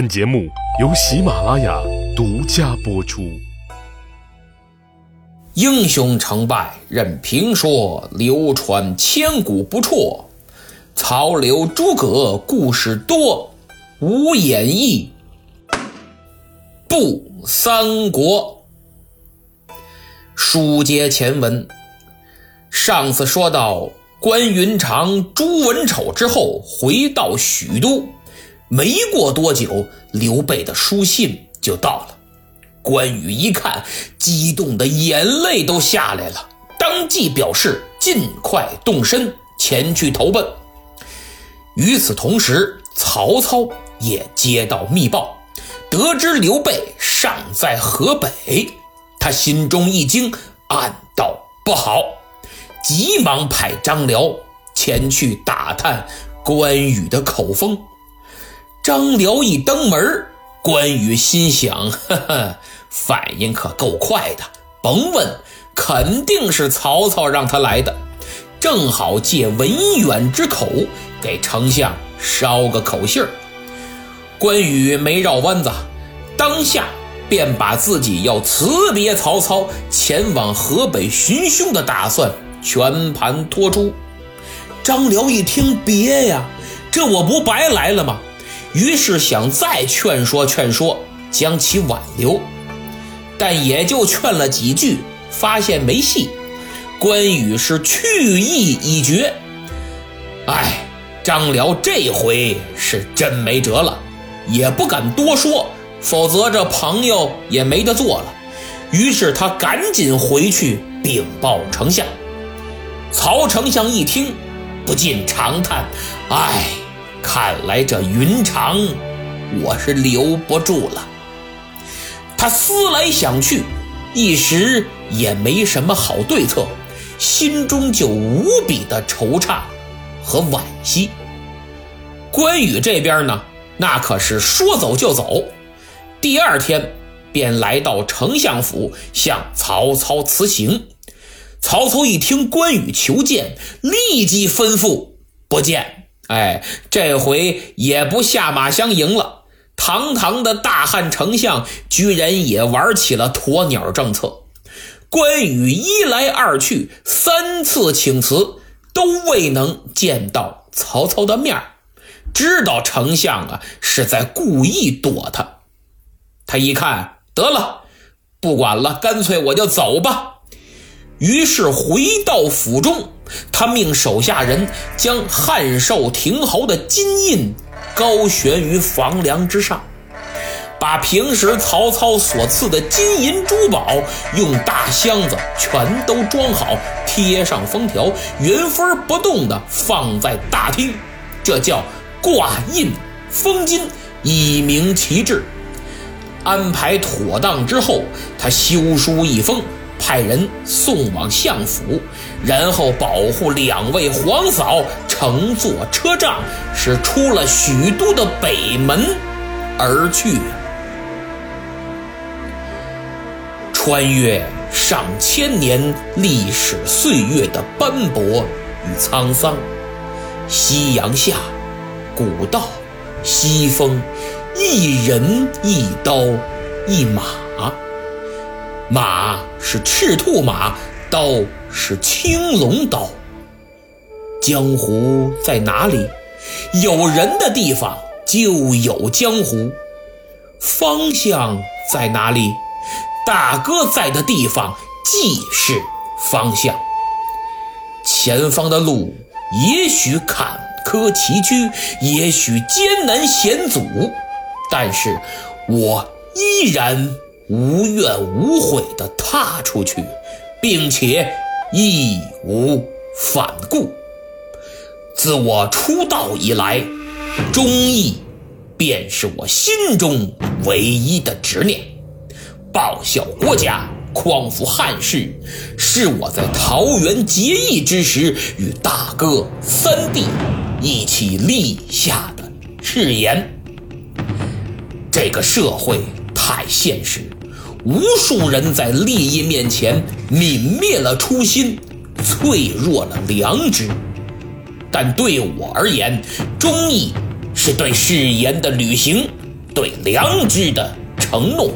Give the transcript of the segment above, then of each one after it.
本节目由喜马拉雅独家播出。英雄成败任评说，流传千古不辍。曹刘诸葛故事多，无演义不三国。书接前文，上次说到关云长朱文丑之后，回到许都。没过多久，刘备的书信就到了。关羽一看，激动的眼泪都下来了，当即表示尽快动身前去投奔。与此同时，曹操也接到密报，得知刘备尚在河北，他心中一惊，暗道不好，急忙派张辽前去打探关羽的口风。张辽一登门，关羽心想：呵呵，反应可够快的，甭问，肯定是曹操让他来的，正好借文远之口给丞相捎个口信儿。关羽没绕弯子，当下便把自己要辞别曹操，前往河北寻凶的打算全盘托出。张辽一听，别呀，这我不白来了吗？于是想再劝说劝说，将其挽留，但也就劝了几句，发现没戏。关羽是去意已决。哎，张辽这回是真没辙了，也不敢多说，否则这朋友也没得做了。于是他赶紧回去禀报丞相。曹丞相一听，不禁长叹：“哎。”看来这云长，我是留不住了。他思来想去，一时也没什么好对策，心中就无比的惆怅和惋惜。关羽这边呢，那可是说走就走，第二天便来到丞相府向曹操辞行。曹操一听关羽求见，立即吩咐不见。哎，这回也不下马相迎了。堂堂的大汉丞相，居然也玩起了鸵鸟政策。关羽一来二去，三次请辞，都未能见到曹操的面知道丞相啊是在故意躲他。他一看，得了，不管了，干脆我就走吧。于是回到府中。他命手下人将汉寿亭侯的金印高悬于房梁之上，把平时曹操所赐的金银珠宝用大箱子全都装好，贴上封条，原封不动地放在大厅，这叫挂印封金，以明其志。安排妥当之后，他修书一封。派人送往相府，然后保护两位皇嫂乘坐车仗，是出了许都的北门而去。穿越上千年历史岁月的斑驳与沧桑，夕阳下，古道，西风，一人一刀一马。马是赤兔马，刀是青龙刀。江湖在哪里？有人的地方就有江湖。方向在哪里？大哥在的地方即是方向。前方的路也许坎坷崎岖，也许艰难险阻，但是我依然。无怨无悔地踏出去，并且义无反顾。自我出道以来，忠义便是我心中唯一的执念。报效国家，匡扶汉室，是我在桃园结义之时与大哥三弟一起立下的誓言。这个社会太现实。无数人在利益面前泯灭了初心，脆弱了良知。但对我而言，忠义是对誓言的履行，对良知的承诺，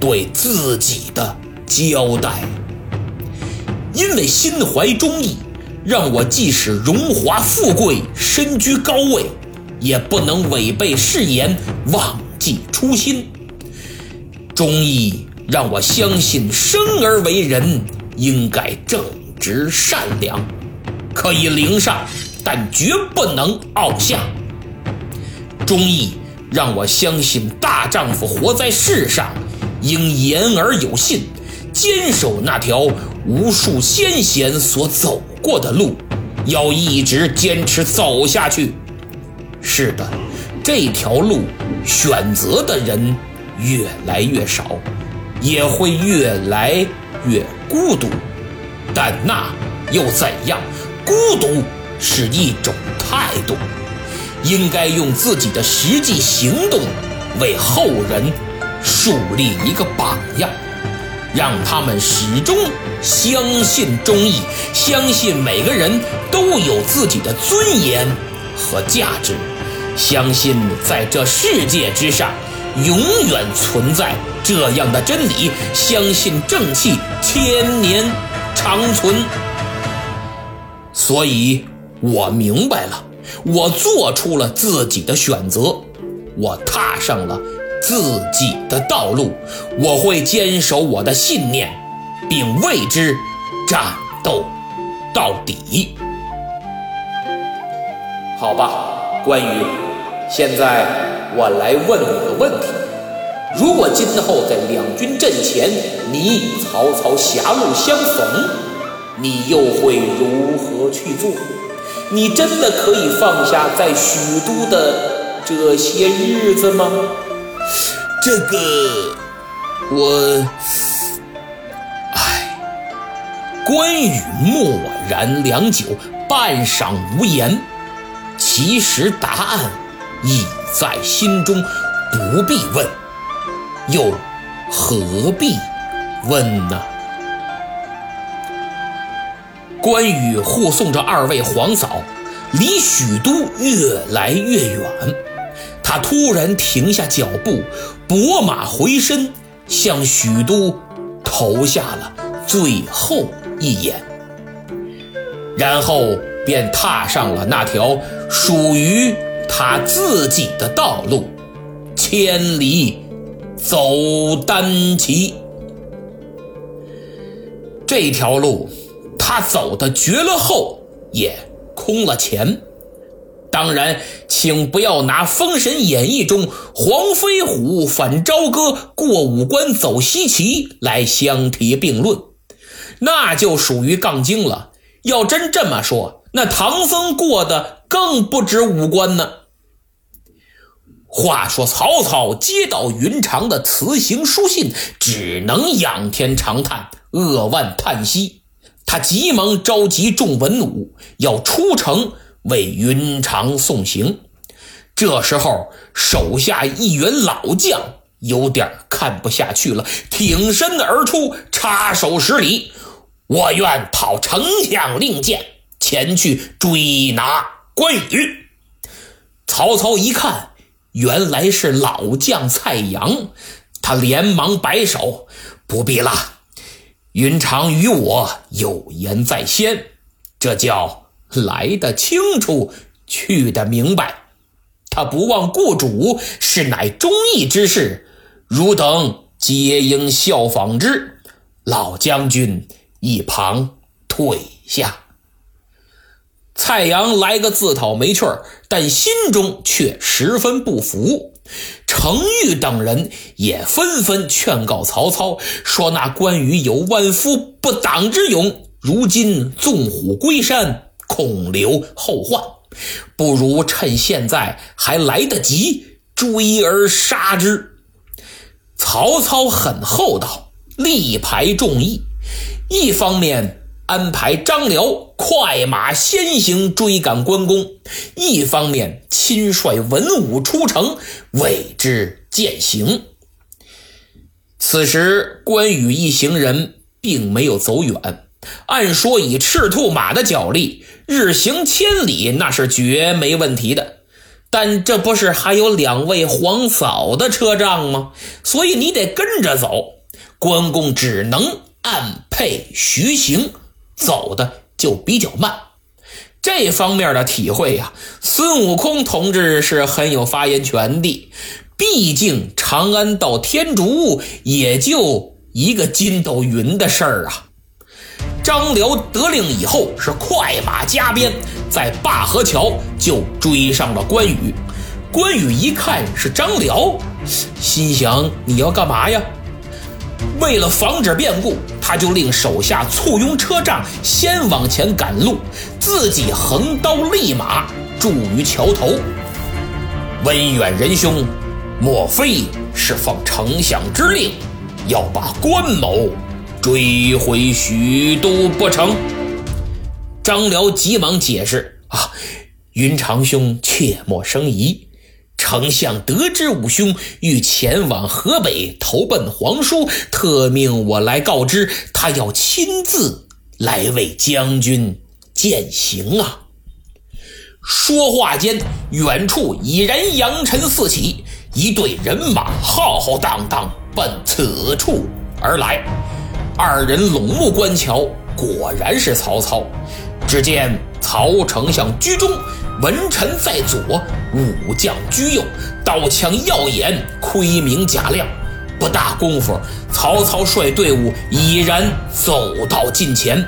对自己的交代。因为心怀忠义，让我即使荣华富贵、身居高位，也不能违背誓言、忘记初心。忠义让我相信，生而为人应该正直善良，可以凌上，但绝不能傲下。忠义让我相信，大丈夫活在世上，应言而有信，坚守那条。无数先贤所走过的路，要一直坚持走下去。是的，这条路选择的人越来越少，也会越来越孤独。但那又怎样？孤独是一种态度，应该用自己的实际行动为后人树立一个榜样。让他们始终相信忠义，相信每个人都有自己的尊严和价值，相信在这世界之上永远存在这样的真理，相信正气千年长存。所以，我明白了，我做出了自己的选择，我踏上了。自己的道路，我会坚守我的信念，并为之战斗到底。好吧，关羽，现在我来问你个问题：如果今后在两军阵前，你与曹操狭路相逢，你又会如何去做？你真的可以放下在许都的这些日子吗？这个，我，唉。关羽默然良久，半晌无言。其实答案已在心中，不必问，又何必问呢？关羽护送着二位皇嫂，离许都越来越远。他突然停下脚步，拨马回身，向许都投下了最后一眼，然后便踏上了那条属于他自己的道路，千里走单骑。这条路，他走的绝了后，也空了前。当然，请不要拿《封神演义》中黄飞虎反朝歌过五关走西岐来相提并论，那就属于杠精了。要真这么说，那唐僧过的更不止五关呢。话说曹操接到云长的辞行书信，只能仰天长叹，扼腕叹息。他急忙召集众文武，要出城。为云长送行，这时候手下一员老将有点看不下去了，挺身而出，插手施礼：“我愿讨丞相令箭，前去追拿关羽。”曹操一看，原来是老将蔡阳，他连忙摆手：“不必了，云长与我有言在先，这叫。”来得清楚，去得明白。他不忘故主，是乃忠义之士，汝等皆应效仿之。老将军一旁退下。蔡阳来个自讨没趣儿，但心中却十分不服。程昱等人也纷纷劝告曹操，说那关羽有万夫不挡之勇，如今纵虎归山。恐留后患，不如趁现在还来得及追而杀之。曹操很厚道，力排众议，一方面安排张辽快马先行追赶关公，一方面亲率文武出城为之践行。此时关羽一行人并没有走远。按说以赤兔马的脚力，日行千里那是绝没问题的。但这不是还有两位皇嫂的车仗吗？所以你得跟着走。关公只能按配徐行，走的就比较慢。这方面的体会呀，孙悟空同志是很有发言权的。毕竟长安到天竺也就一个筋斗云的事儿啊。张辽得令以后是快马加鞭，在灞河桥就追上了关羽。关羽一看是张辽，心想：你要干嘛呀？为了防止变故，他就令手下簇拥车仗，先往前赶路，自己横刀立马驻于桥头。温远仁兄，莫非是奉丞相之令，要把关某？追回许都不成？张辽急忙解释：“啊，云长兄切莫生疑，丞相得知武兄欲前往河北投奔皇叔，特命我来告知，他要亲自来为将军饯行啊。”说话间，远处已然扬尘四起，一队人马浩浩荡荡奔此处而来。二人拢目观瞧，果然是曹操。只见曹丞相居中，文臣在左，武将居右，刀枪耀眼，盔明甲亮。不大功夫，曹操率队伍已然走到近前。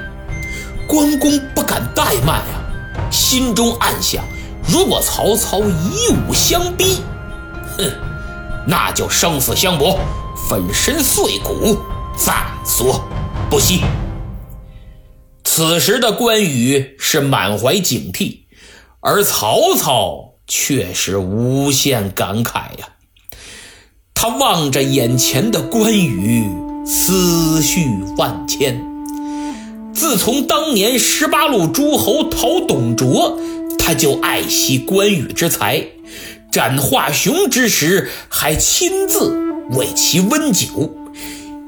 关公不敢怠慢呀，心中暗想：如果曹操以武相逼，哼，那就生死相搏，粉身碎骨。在所不惜。此时的关羽是满怀警惕，而曹操却是无限感慨呀。他望着眼前的关羽，思绪万千。自从当年十八路诸侯讨董卓，他就爱惜关羽之才，斩华雄之时还亲自为其温酒。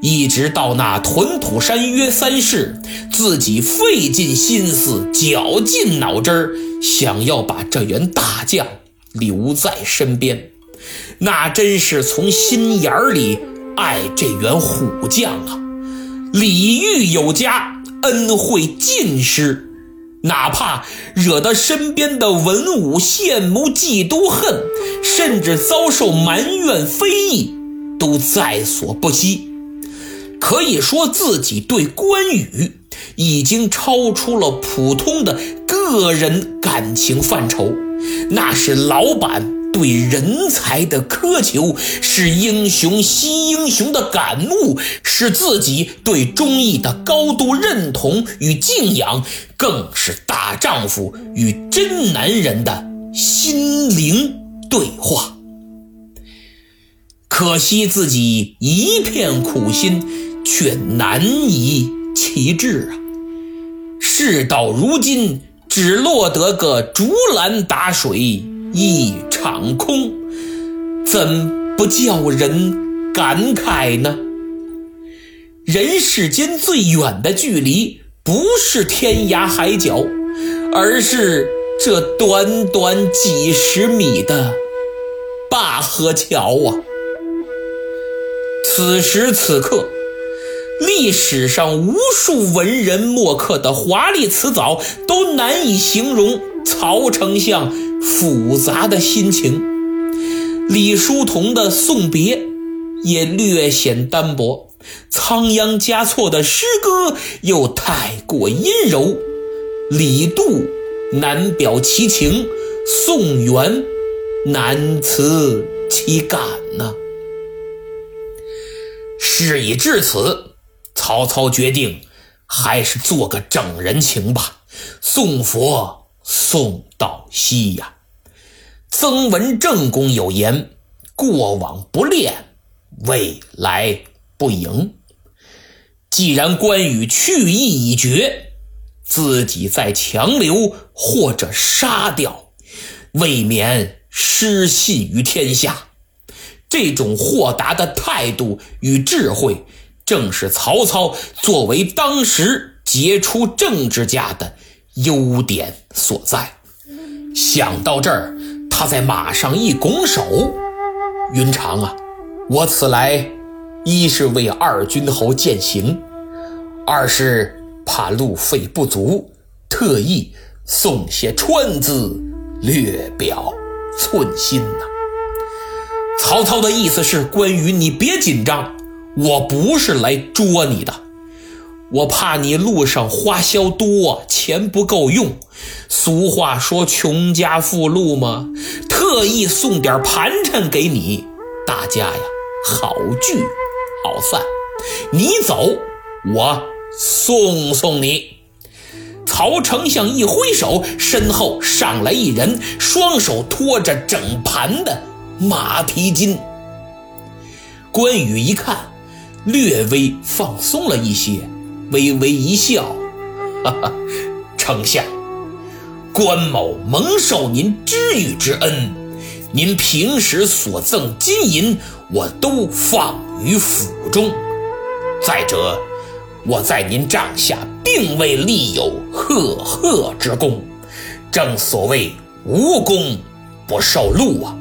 一直到那屯土山约三世，自己费尽心思、绞尽脑汁儿，想要把这员大将留在身边，那真是从心眼里爱这员虎将啊！礼遇有加，恩惠尽失，哪怕惹得身边的文武羡慕、嫉妒、恨，甚至遭受埋怨、非议，都在所不惜。可以说自己对关羽已经超出了普通的个人感情范畴，那是老板对人才的苛求，是英雄惜英雄的感悟，是自己对忠义的高度认同与敬仰，更是大丈夫与真男人的心灵对话。可惜自己一片苦心。却难以启齿啊！事到如今，只落得个竹篮打水一场空，怎不叫人感慨呢？人世间最远的距离，不是天涯海角，而是这短短几十米的灞河桥啊！此时此刻。历史上无数文人墨客的华丽辞藻都难以形容曹丞相复杂的心情。李叔同的送别也略显单薄，仓央嘉措的诗歌又太过阴柔，李杜难表其情，宋元难辞其感呢。事已至此。曹操决定，还是做个整人情吧，送佛送到西呀。曾文正公有言：“过往不恋，未来不迎。”既然关羽去意已决，自己再强留或者杀掉，未免失信于天下。这种豁达的态度与智慧。正是曹操作为当时杰出政治家的优点所在。想到这儿，他在马上一拱手：“云长啊，我此来，一是为二君侯饯行，二是怕路费不足，特意送些川字，略表寸心呐。”曹操的意思是：关羽，你别紧张，我不是来捉你的。我怕你路上花销多，钱不够用。俗话说“穷家富路”嘛，特意送点盘缠给你，大家呀好聚好散。你走，我送送你。曹丞相一挥手，身后上来一人，双手托着整盘的马蹄金。关羽一看，略微放松了一些。微微一笑，哈哈，丞相，关某蒙受您知遇之恩，您平时所赠金银，我都放于府中。再者，我在您帐下并未立有赫赫之功，正所谓无功不受禄啊！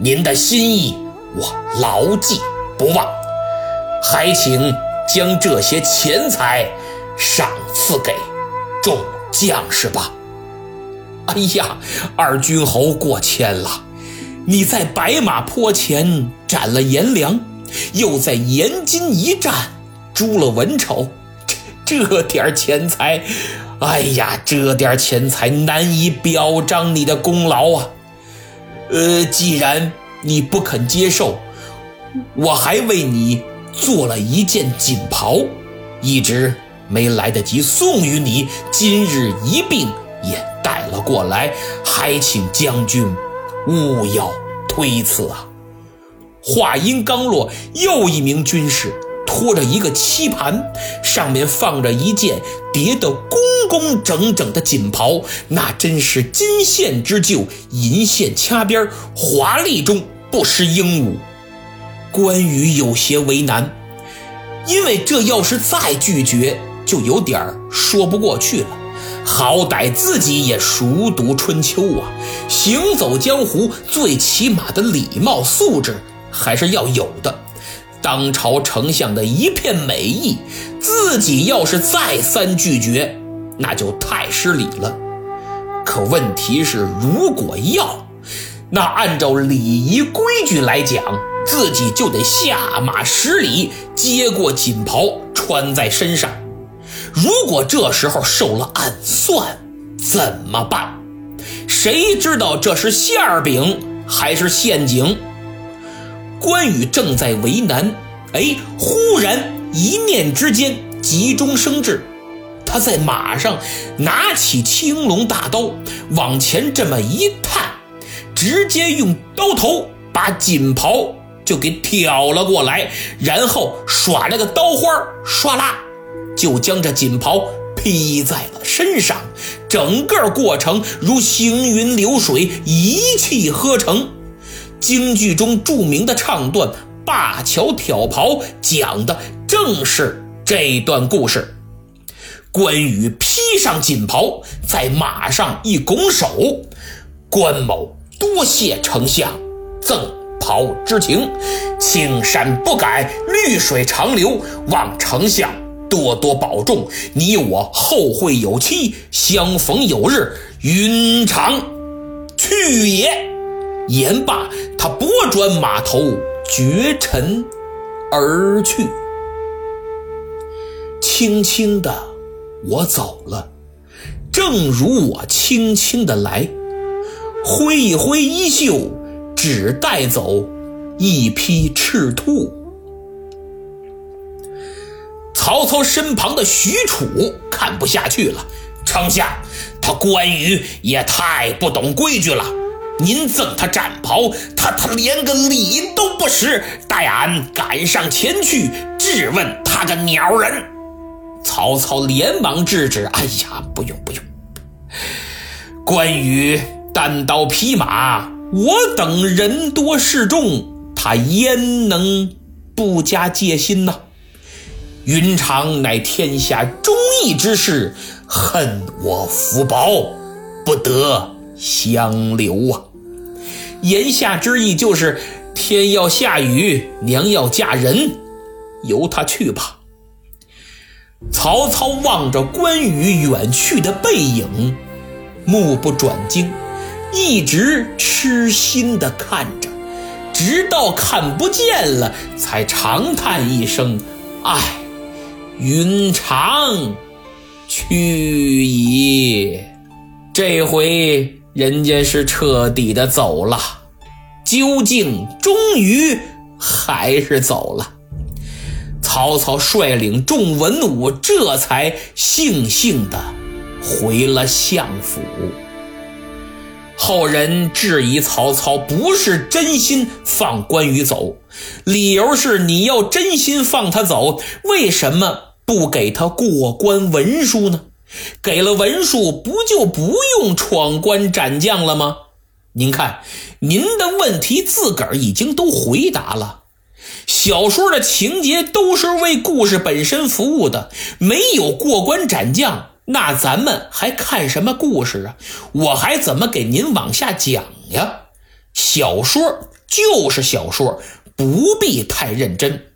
您的心意我牢记不忘，还请。将这些钱财赏赐给众将士吧。哎呀，二军侯过谦了，你在白马坡前斩了颜良，又在延津一战诛了文丑，这这点钱财，哎呀，这点钱财难以表彰你的功劳啊。呃，既然你不肯接受，我还为你。做了一件锦袍，一直没来得及送与你，今日一并也带了过来，还请将军勿要推辞啊！话音刚落，又一名军士拖着一个漆盘，上面放着一件叠得工工整整的锦袍，那真是金线织就，银线掐边，华丽中不失英武。关羽有些为难，因为这要是再拒绝，就有点说不过去了。好歹自己也熟读春秋啊，行走江湖，最起码的礼貌素质还是要有的。当朝丞相的一片美意，自己要是再三拒绝，那就太失礼了。可问题是，如果要，那按照礼仪规矩来讲。自己就得下马施礼，接过锦袍穿在身上。如果这时候受了暗算，怎么办？谁知道这是馅饼还是陷阱？关羽正在为难，哎，忽然一念之间，急中生智，他在马上拿起青龙大刀，往前这么一探，直接用刀头把锦袍。就给挑了过来，然后耍了个刀花，唰啦，就将这锦袍披在了身上。整个过程如行云流水，一气呵成。京剧中著名的唱段《灞桥挑袍》讲的正是这段故事。关羽披上锦袍，在马上一拱手：“关某多谢丞相赠。”好之情，青山不改，绿水长流。望丞相多多保重，你我后会有期，相逢有日，云长去也。言罢，他拨转马头，绝尘而去。轻轻的，我走了，正如我轻轻的来，挥一挥衣袖。只带走一匹赤兔。曹操身旁的许褚看不下去了，丞相，他关羽也太不懂规矩了。您赠他战袍，他他连个礼都不识，待俺赶上前去质问他个鸟人。曹操连忙制止：“哎呀，不用不用，关羽单刀匹马。”我等人多势众，他焉能不加戒心呢？云长乃天下忠义之士，恨我福薄，不得相留啊！言下之意就是天要下雨，娘要嫁人，由他去吧。曹操望着关羽远去的背影，目不转睛，一直痴心地看着，直到看不见了，才长叹一声：“唉，云长去矣。”这回人家是彻底的走了，究竟终于还是走了。曹操率领众文武，这才悻悻地回了相府。后人质疑曹操不是真心放关羽走，理由是你要真心放他走，为什么不给他过关文书呢？给了文书，不就不用闯关斩将了吗？您看，您的问题自个儿已经都回答了。小说的情节都是为故事本身服务的，没有过关斩将，那咱们还看什么故事啊？我还怎么给您往下讲呀？小说就是小说，不必太认真，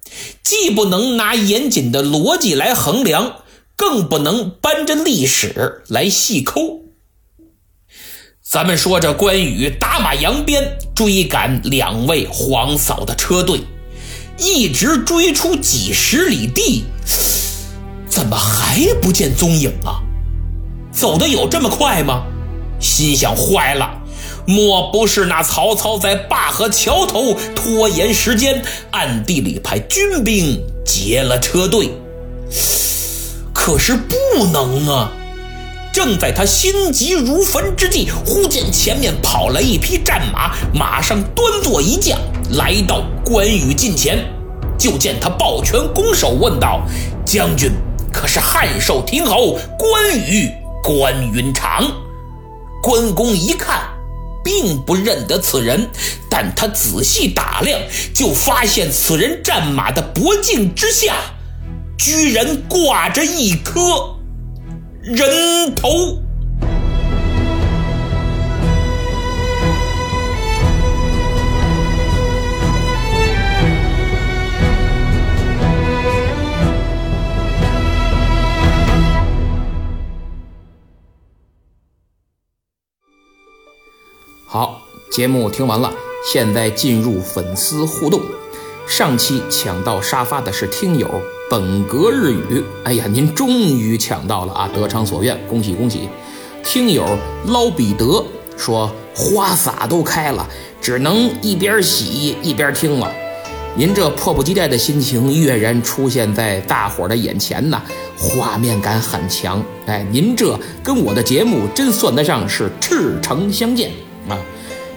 既不能拿严谨的逻辑来衡量。更不能搬着历史来细抠。咱们说这关羽打马扬鞭追赶两位皇嫂的车队，一直追出几十里地，怎么还不见踪影啊？走的有这么快吗？心想坏了，莫不是那曹操在灞河桥头拖延时间，暗地里派军兵劫了车队？可是不能啊！正在他心急如焚之际，忽见前面跑来一匹战马，马上端坐一将，来到关羽近前。就见他抱拳拱手，问道：“将军可是汉寿亭侯关羽关云长？”关公一看，并不认得此人，但他仔细打量，就发现此人战马的脖颈之下。居然挂着一颗人头。好，节目听完了，现在进入粉丝互动。上期抢到沙发的是听友。本格日语，哎呀，您终于抢到了啊！得偿所愿，恭喜恭喜！听友捞彼得说花洒都开了，只能一边洗一边听了。您这迫不及待的心情跃然出现在大伙的眼前呐，画面感很强。哎，您这跟我的节目真算得上是赤诚相见啊！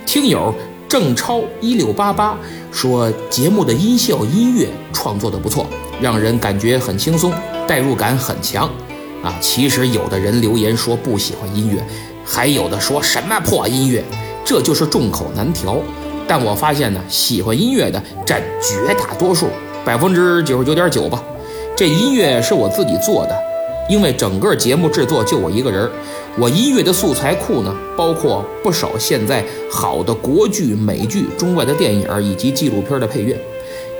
听友郑超一六八八说节目的音效音乐创作的不错。让人感觉很轻松，代入感很强，啊，其实有的人留言说不喜欢音乐，还有的说什么破音乐，这就是众口难调。但我发现呢，喜欢音乐的占绝大多数，百分之九十九点九吧。这音乐是我自己做的，因为整个节目制作就我一个人，我音乐的素材库呢，包括不少现在好的国剧、美剧、中外的电影以及纪录片的配乐。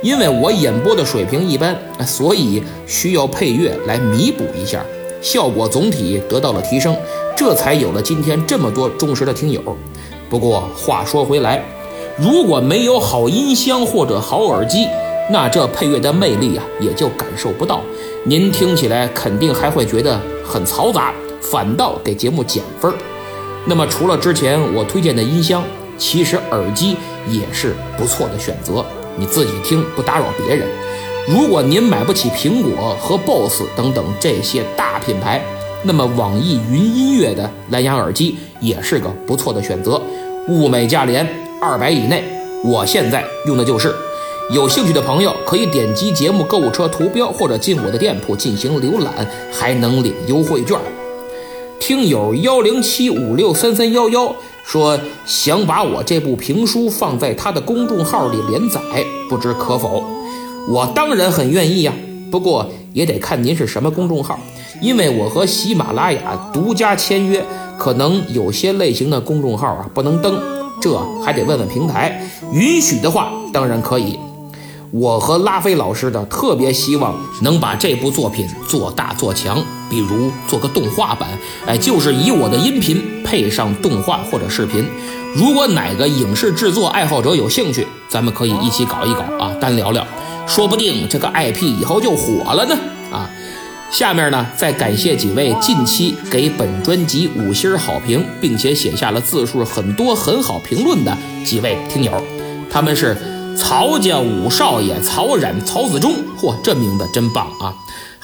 因为我演播的水平一般，所以需要配乐来弥补一下，效果总体得到了提升，这才有了今天这么多忠实的听友。不过话说回来，如果没有好音箱或者好耳机，那这配乐的魅力啊也就感受不到。您听起来肯定还会觉得很嘈杂，反倒给节目减分儿。那么除了之前我推荐的音箱，其实耳机也是不错的选择。你自己听，不打扰别人。如果您买不起苹果和 BOSS 等等这些大品牌，那么网易云音乐的蓝牙耳机也是个不错的选择，物美价廉，二百以内。我现在用的就是。有兴趣的朋友可以点击节目购物车图标，或者进我的店铺进行浏览，还能领优惠券。听友幺零七五六三三幺幺。说想把我这部评书放在他的公众号里连载，不知可否？我当然很愿意呀，不过也得看您是什么公众号，因为我和喜马拉雅独家签约，可能有些类型的公众号啊不能登。这还得问问平台，允许的话当然可以。我和拉菲老师的特别希望能把这部作品做大做强，比如做个动画版，哎，就是以我的音频配上动画或者视频。如果哪个影视制作爱好者有兴趣，咱们可以一起搞一搞啊，单聊聊，说不定这个 IP 以后就火了呢啊！下面呢，再感谢几位近期给本专辑五星好评，并且写下了字数很多很好评论的几位听友，他们是。曹家五少爷曹冉、曹子忠，嚯，这名字真棒啊！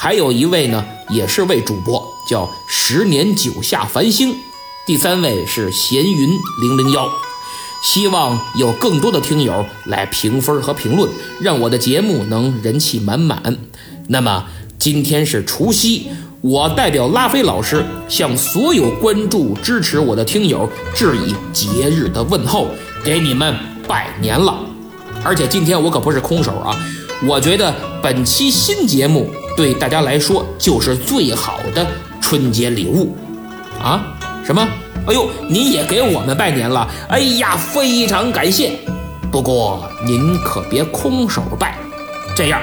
还有一位呢，也是位主播，叫十年九下繁星。第三位是闲云零零幺。希望有更多的听友来评分和评论，让我的节目能人气满满。那么今天是除夕，我代表拉菲老师向所有关注支持我的听友致以节日的问候，给你们拜年了。而且今天我可不是空手啊！我觉得本期新节目对大家来说就是最好的春节礼物，啊？什么？哎呦，您也给我们拜年了！哎呀，非常感谢。不过您可别空手拜，这样，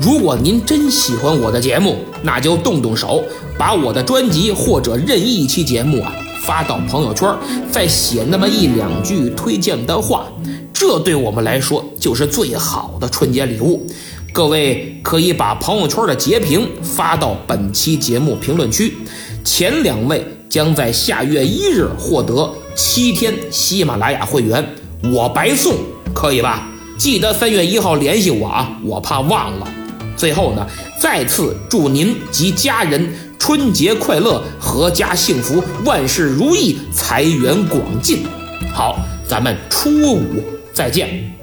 如果您真喜欢我的节目，那就动动手，把我的专辑或者任意一期节目啊发到朋友圈，再写那么一两句推荐的话。这对我们来说就是最好的春节礼物，各位可以把朋友圈的截屏发到本期节目评论区，前两位将在下月一日获得七天喜马拉雅会员，我白送，可以吧？记得三月一号联系我啊，我怕忘了。最后呢，再次祝您及家人春节快乐，阖家幸福，万事如意，财源广进。好，咱们初五。再见。